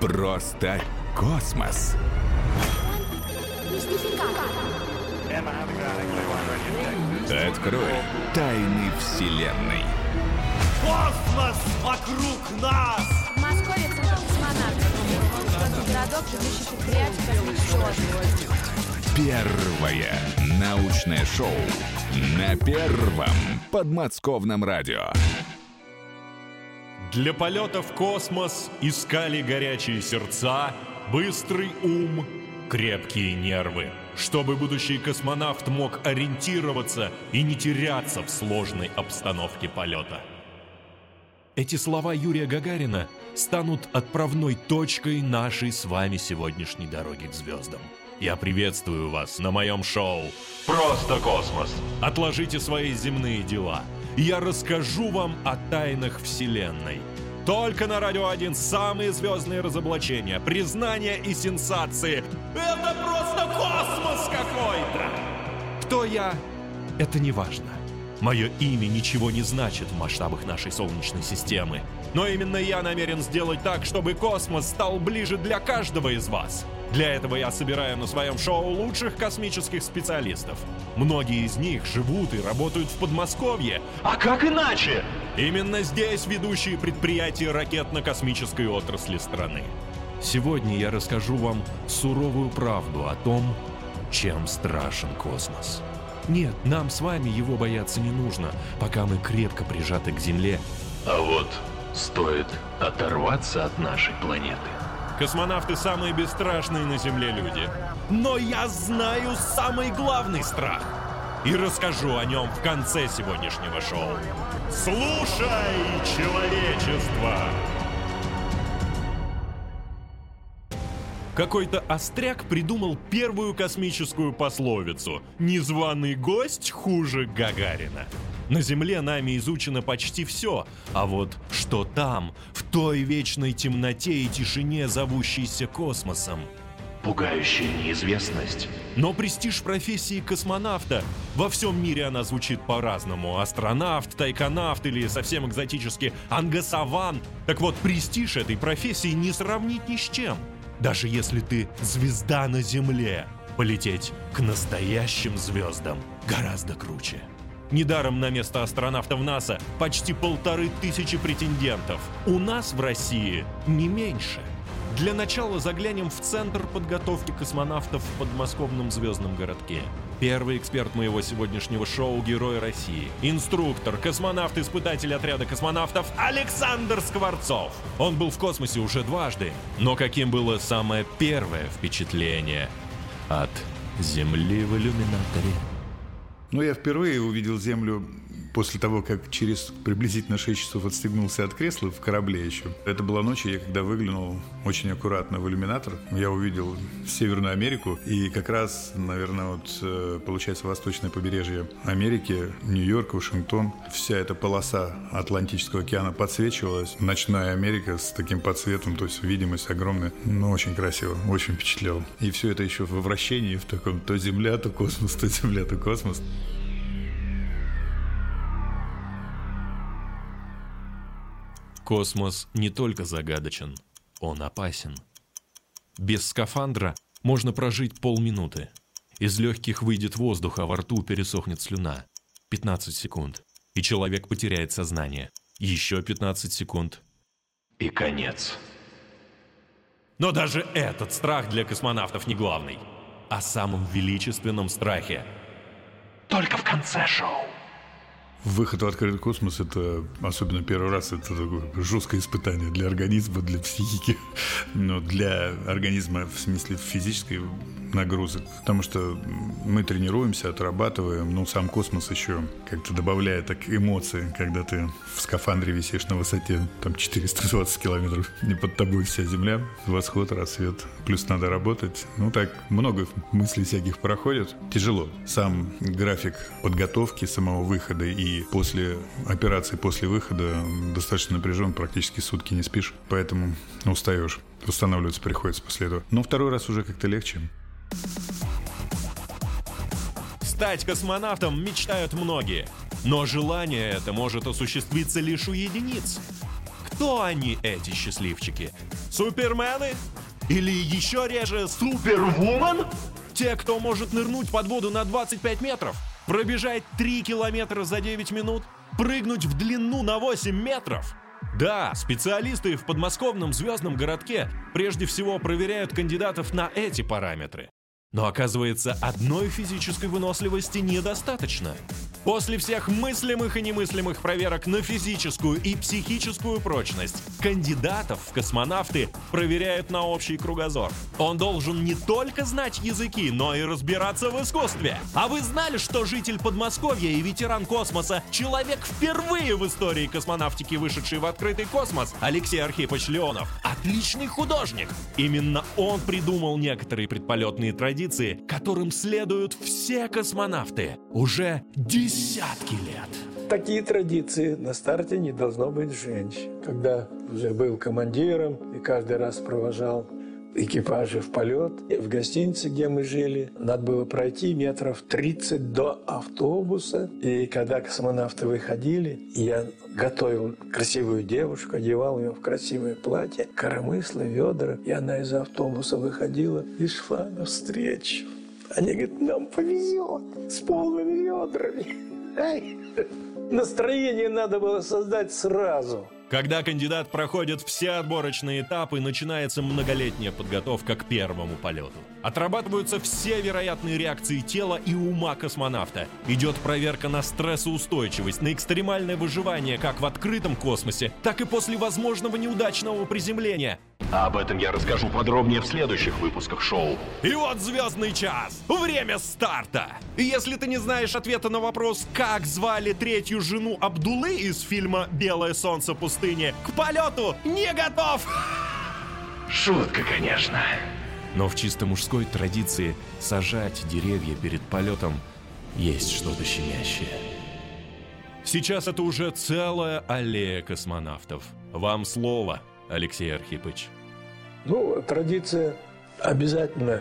Просто космос. Открой тайны Вселенной. Космос вокруг нас! В Москве центр космонавтов. Городок, космического Первое научное шоу на первом подмосковном радио. Для полета в космос искали горячие сердца, быстрый ум, крепкие нервы, чтобы будущий космонавт мог ориентироваться и не теряться в сложной обстановке полета. Эти слова Юрия Гагарина станут отправной точкой нашей с вами сегодняшней дороги к звездам. Я приветствую вас на моем шоу «Просто космос». Отложите свои земные дела. Я расскажу вам о тайнах Вселенной. Только на Радио 1 самые звездные разоблачения, признания и сенсации. Это просто космос какой-то! Кто я? Это не важно. Мое имя ничего не значит в масштабах нашей Солнечной системы. Но именно я намерен сделать так, чтобы космос стал ближе для каждого из вас. Для этого я собираю на своем шоу лучших космических специалистов. Многие из них живут и работают в Подмосковье. А как иначе? Именно здесь ведущие предприятия ракетно-космической отрасли страны. Сегодня я расскажу вам суровую правду о том, чем страшен космос. Нет, нам с вами его бояться не нужно, пока мы крепко прижаты к Земле. А вот стоит оторваться от нашей планеты. Космонавты самые бесстрашные на Земле люди. Но я знаю самый главный страх. И расскажу о нем в конце сегодняшнего шоу. Слушай, человечество! Какой-то остряк придумал первую космическую пословицу «Незваный гость хуже Гагарина». На Земле нами изучено почти все, а вот что там, той вечной темноте и тишине, зовущейся космосом? Пугающая неизвестность. Но престиж профессии космонавта, во всем мире она звучит по-разному. Астронавт, тайконавт или совсем экзотически ангасаван. Так вот, престиж этой профессии не сравнить ни с чем. Даже если ты звезда на Земле, полететь к настоящим звездам гораздо круче. Недаром на место астронавтов НАСА почти полторы тысячи претендентов. У нас в России не меньше. Для начала заглянем в Центр подготовки космонавтов в подмосковном звездном городке. Первый эксперт моего сегодняшнего шоу «Герой России». Инструктор, космонавт-испытатель отряда космонавтов Александр Скворцов. Он был в космосе уже дважды. Но каким было самое первое впечатление от Земли в иллюминаторе? Ну, я впервые увидел Землю после того, как через приблизительно 6 часов отстегнулся от кресла в корабле еще. Это была ночь, я когда выглянул очень аккуратно в иллюминатор, я увидел Северную Америку, и как раз, наверное, вот э, получается восточное побережье Америки, Нью-Йорк, Вашингтон, вся эта полоса Атлантического океана подсвечивалась. Ночная Америка с таким подсветом, то есть видимость огромная. Ну, очень красиво, очень впечатлял. И все это еще во вращении, в таком то Земля, то космос, то Земля, то космос. Космос не только загадочен, он опасен. Без скафандра можно прожить полминуты. Из легких выйдет воздух, а во рту пересохнет слюна. 15 секунд. И человек потеряет сознание. Еще 15 секунд. И конец. Но даже этот страх для космонавтов не главный. О самом величественном страхе. Только в конце шоу. Выход в открытый космос – это, особенно первый раз, это такое жесткое испытание для организма, для психики, но для организма в смысле физической нагрузок. Потому что мы тренируемся, отрабатываем, ну, сам космос еще как-то добавляет так эмоции, когда ты в скафандре висишь на высоте там 420 километров, не под тобой вся Земля, восход, рассвет. Плюс надо работать. Ну, так много мыслей всяких проходит. Тяжело. Сам график подготовки самого выхода и после операции, после выхода достаточно напряжен, практически сутки не спишь, поэтому устаешь. Восстанавливаться приходится после этого. Но второй раз уже как-то легче. Стать космонавтом мечтают многие. Но желание это может осуществиться лишь у единиц. Кто они, эти счастливчики? Супермены? Или еще реже Супервумен? Те, кто может нырнуть под воду на 25 метров, пробежать 3 километра за 9 минут, прыгнуть в длину на 8 метров – да, специалисты в подмосковном звездном городке прежде всего проверяют кандидатов на эти параметры. Но оказывается, одной физической выносливости недостаточно. После всех мыслимых и немыслимых проверок на физическую и психическую прочность, кандидатов в космонавты проверяют на общий кругозор. Он должен не только знать языки, но и разбираться в искусстве. А вы знали, что житель Подмосковья и ветеран космоса, человек впервые в истории космонавтики, вышедший в открытый космос, Алексей Архипович Леонов, отличный художник. Именно он придумал некоторые предполетные традиции, которым следуют все космонавты уже десятки десятки лет. Такие традиции на старте не должно быть женщин. Когда уже был командиром и каждый раз провожал экипажи в полет. В гостинице, где мы жили, надо было пройти метров 30 до автобуса. И когда космонавты выходили, я готовил красивую девушку, одевал ее в красивое платье, коромысло, ведра. И она из автобуса выходила и шла навстречу. Они говорят, нам повезет с полными ведрами. Ай, настроение надо было создать сразу. Когда кандидат проходит все отборочные этапы, начинается многолетняя подготовка к первому полету. Отрабатываются все вероятные реакции тела и ума космонавта. Идет проверка на стрессоустойчивость, на экстремальное выживание как в открытом космосе, так и после возможного неудачного приземления. Об этом я расскажу подробнее в следующих выпусках шоу. И вот звездный час. Время старта. Если ты не знаешь ответа на вопрос, как звали третью жену Абдулы из фильма «Белое солнце пустыни», к полету не готов. Шутка, конечно. Но в чисто мужской традиции сажать деревья перед полетом есть что-то щемящее. Сейчас это уже целая аллея космонавтов. Вам слово, Алексей Архипыч. Ну, традиция обязательно,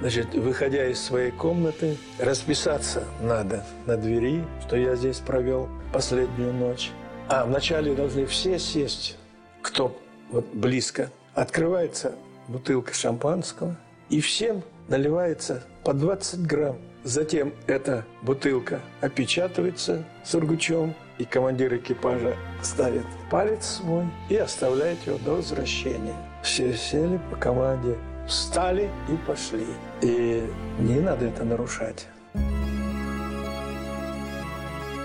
значит, выходя из своей комнаты, расписаться надо на двери, что я здесь провел последнюю ночь. А вначале должны все сесть, кто вот близко. Открывается бутылка шампанского, и всем наливается по 20 грамм. Затем эта бутылка опечатывается сургучом, и командир экипажа ставит палец свой и оставляет его до возвращения. Все сели по команде, встали и пошли. И не надо это нарушать.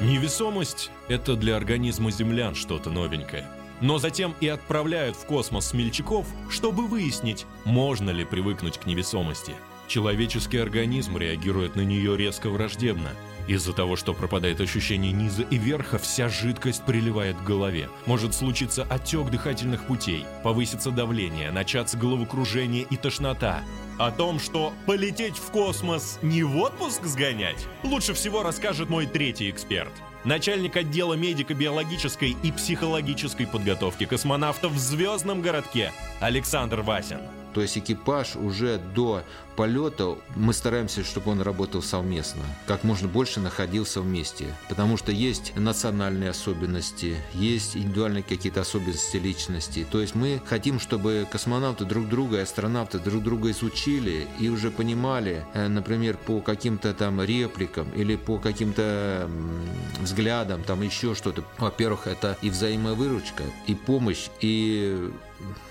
Невесомость – это для организма землян что-то новенькое – но затем и отправляют в космос смельчаков, чтобы выяснить, можно ли привыкнуть к невесомости. Человеческий организм реагирует на нее резко враждебно. Из-за того, что пропадает ощущение низа и верха, вся жидкость приливает к голове. Может случиться отек дыхательных путей, повысится давление, начаться головокружение и тошнота. О том, что полететь в космос не в отпуск сгонять, лучше всего расскажет мой третий эксперт – начальник отдела медико-биологической и психологической подготовки космонавтов в звездном городке Александр Васин. То есть экипаж уже до полета мы стараемся, чтобы он работал совместно, как можно больше находился вместе, потому что есть национальные особенности, есть индивидуальные какие-то особенности личности. То есть мы хотим, чтобы космонавты друг друга и астронавты друг друга изучили и уже понимали, э, например, по каким-то там репликам или по каким-то взглядам, там еще что-то. Во-первых, это и взаимовыручка, и помощь, и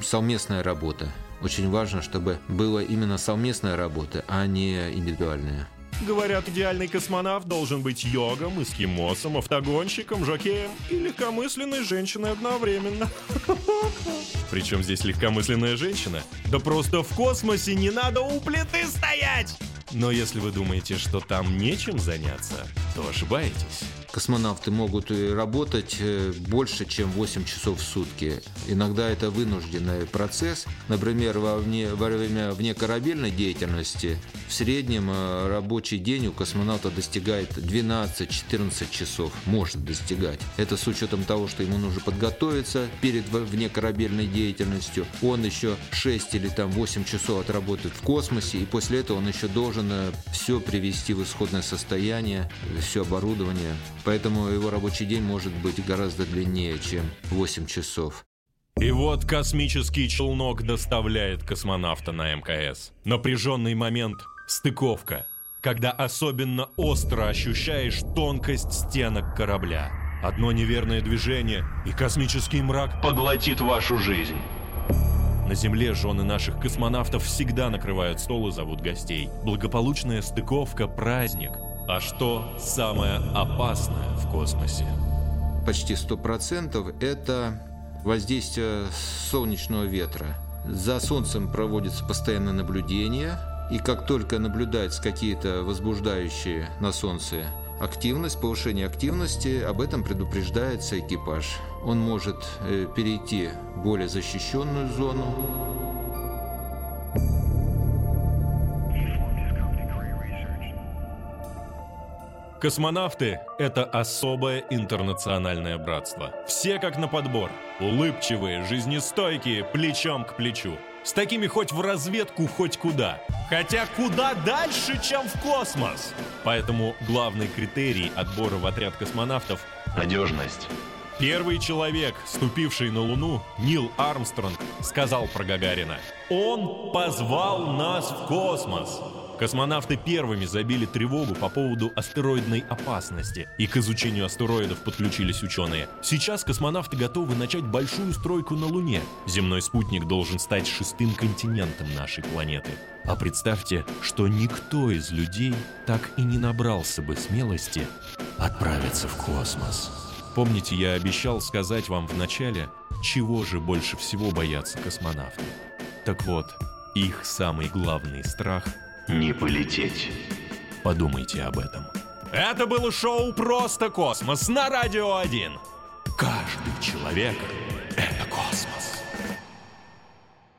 совместная работа. Очень важно, чтобы была именно совместная работа, а не индивидуальная. Говорят, идеальный космонавт должен быть йогом, эскимосом, автогонщиком, жокеем и легкомысленной женщиной одновременно. Причем здесь легкомысленная женщина? Да просто в космосе не надо у плиты стоять! Но если вы думаете, что там нечем заняться, то ошибаетесь. Космонавты могут работать э, больше, чем 8 часов в сутки. Иногда это вынужденный процесс. Например, во, вне, во время внекорабельной деятельности в среднем э, рабочий день у космонавта достигает 12-14 часов. Может достигать. Это с учетом того, что ему нужно подготовиться перед внекорабельной деятельностью. Он еще 6 или там 8 часов отработает в космосе, и после этого он еще должен э, все привести в исходное состояние, все оборудование. Поэтому его рабочий день может быть гораздо длиннее, чем 8 часов. И вот космический челнок доставляет космонавта на МКС. Напряженный момент – стыковка, когда особенно остро ощущаешь тонкость стенок корабля. Одно неверное движение, и космический мрак Поглотит вашу жизнь. на Земле жены наших космонавтов всегда накрывают стол и зовут гостей. Благополучная стыковка – праздник. А что самое опасное в космосе? Почти 100% это воздействие солнечного ветра. За Солнцем проводится постоянное наблюдение, и как только наблюдаются какие-то возбуждающие на Солнце активность, повышение активности, об этом предупреждается экипаж. Он может э, перейти в более защищенную зону, Космонавты – это особое интернациональное братство. Все как на подбор. Улыбчивые, жизнестойкие, плечом к плечу. С такими хоть в разведку, хоть куда. Хотя куда дальше, чем в космос. Поэтому главный критерий отбора в отряд космонавтов Надежность. Первый человек, ступивший на Луну, Нил Армстронг, сказал про Гагарина. Он позвал нас в космос. Космонавты первыми забили тревогу по поводу астероидной опасности, и к изучению астероидов подключились ученые. Сейчас космонавты готовы начать большую стройку на Луне. Земной спутник должен стать шестым континентом нашей планеты. А представьте, что никто из людей так и не набрался бы смелости отправиться в космос. Помните, я обещал сказать вам в начале, чего же больше всего боятся космонавты? Так вот, их самый главный страх Не полететь. – подумайте об этом. Это было шоу «Просто космос» на Радио 1. Каждый человек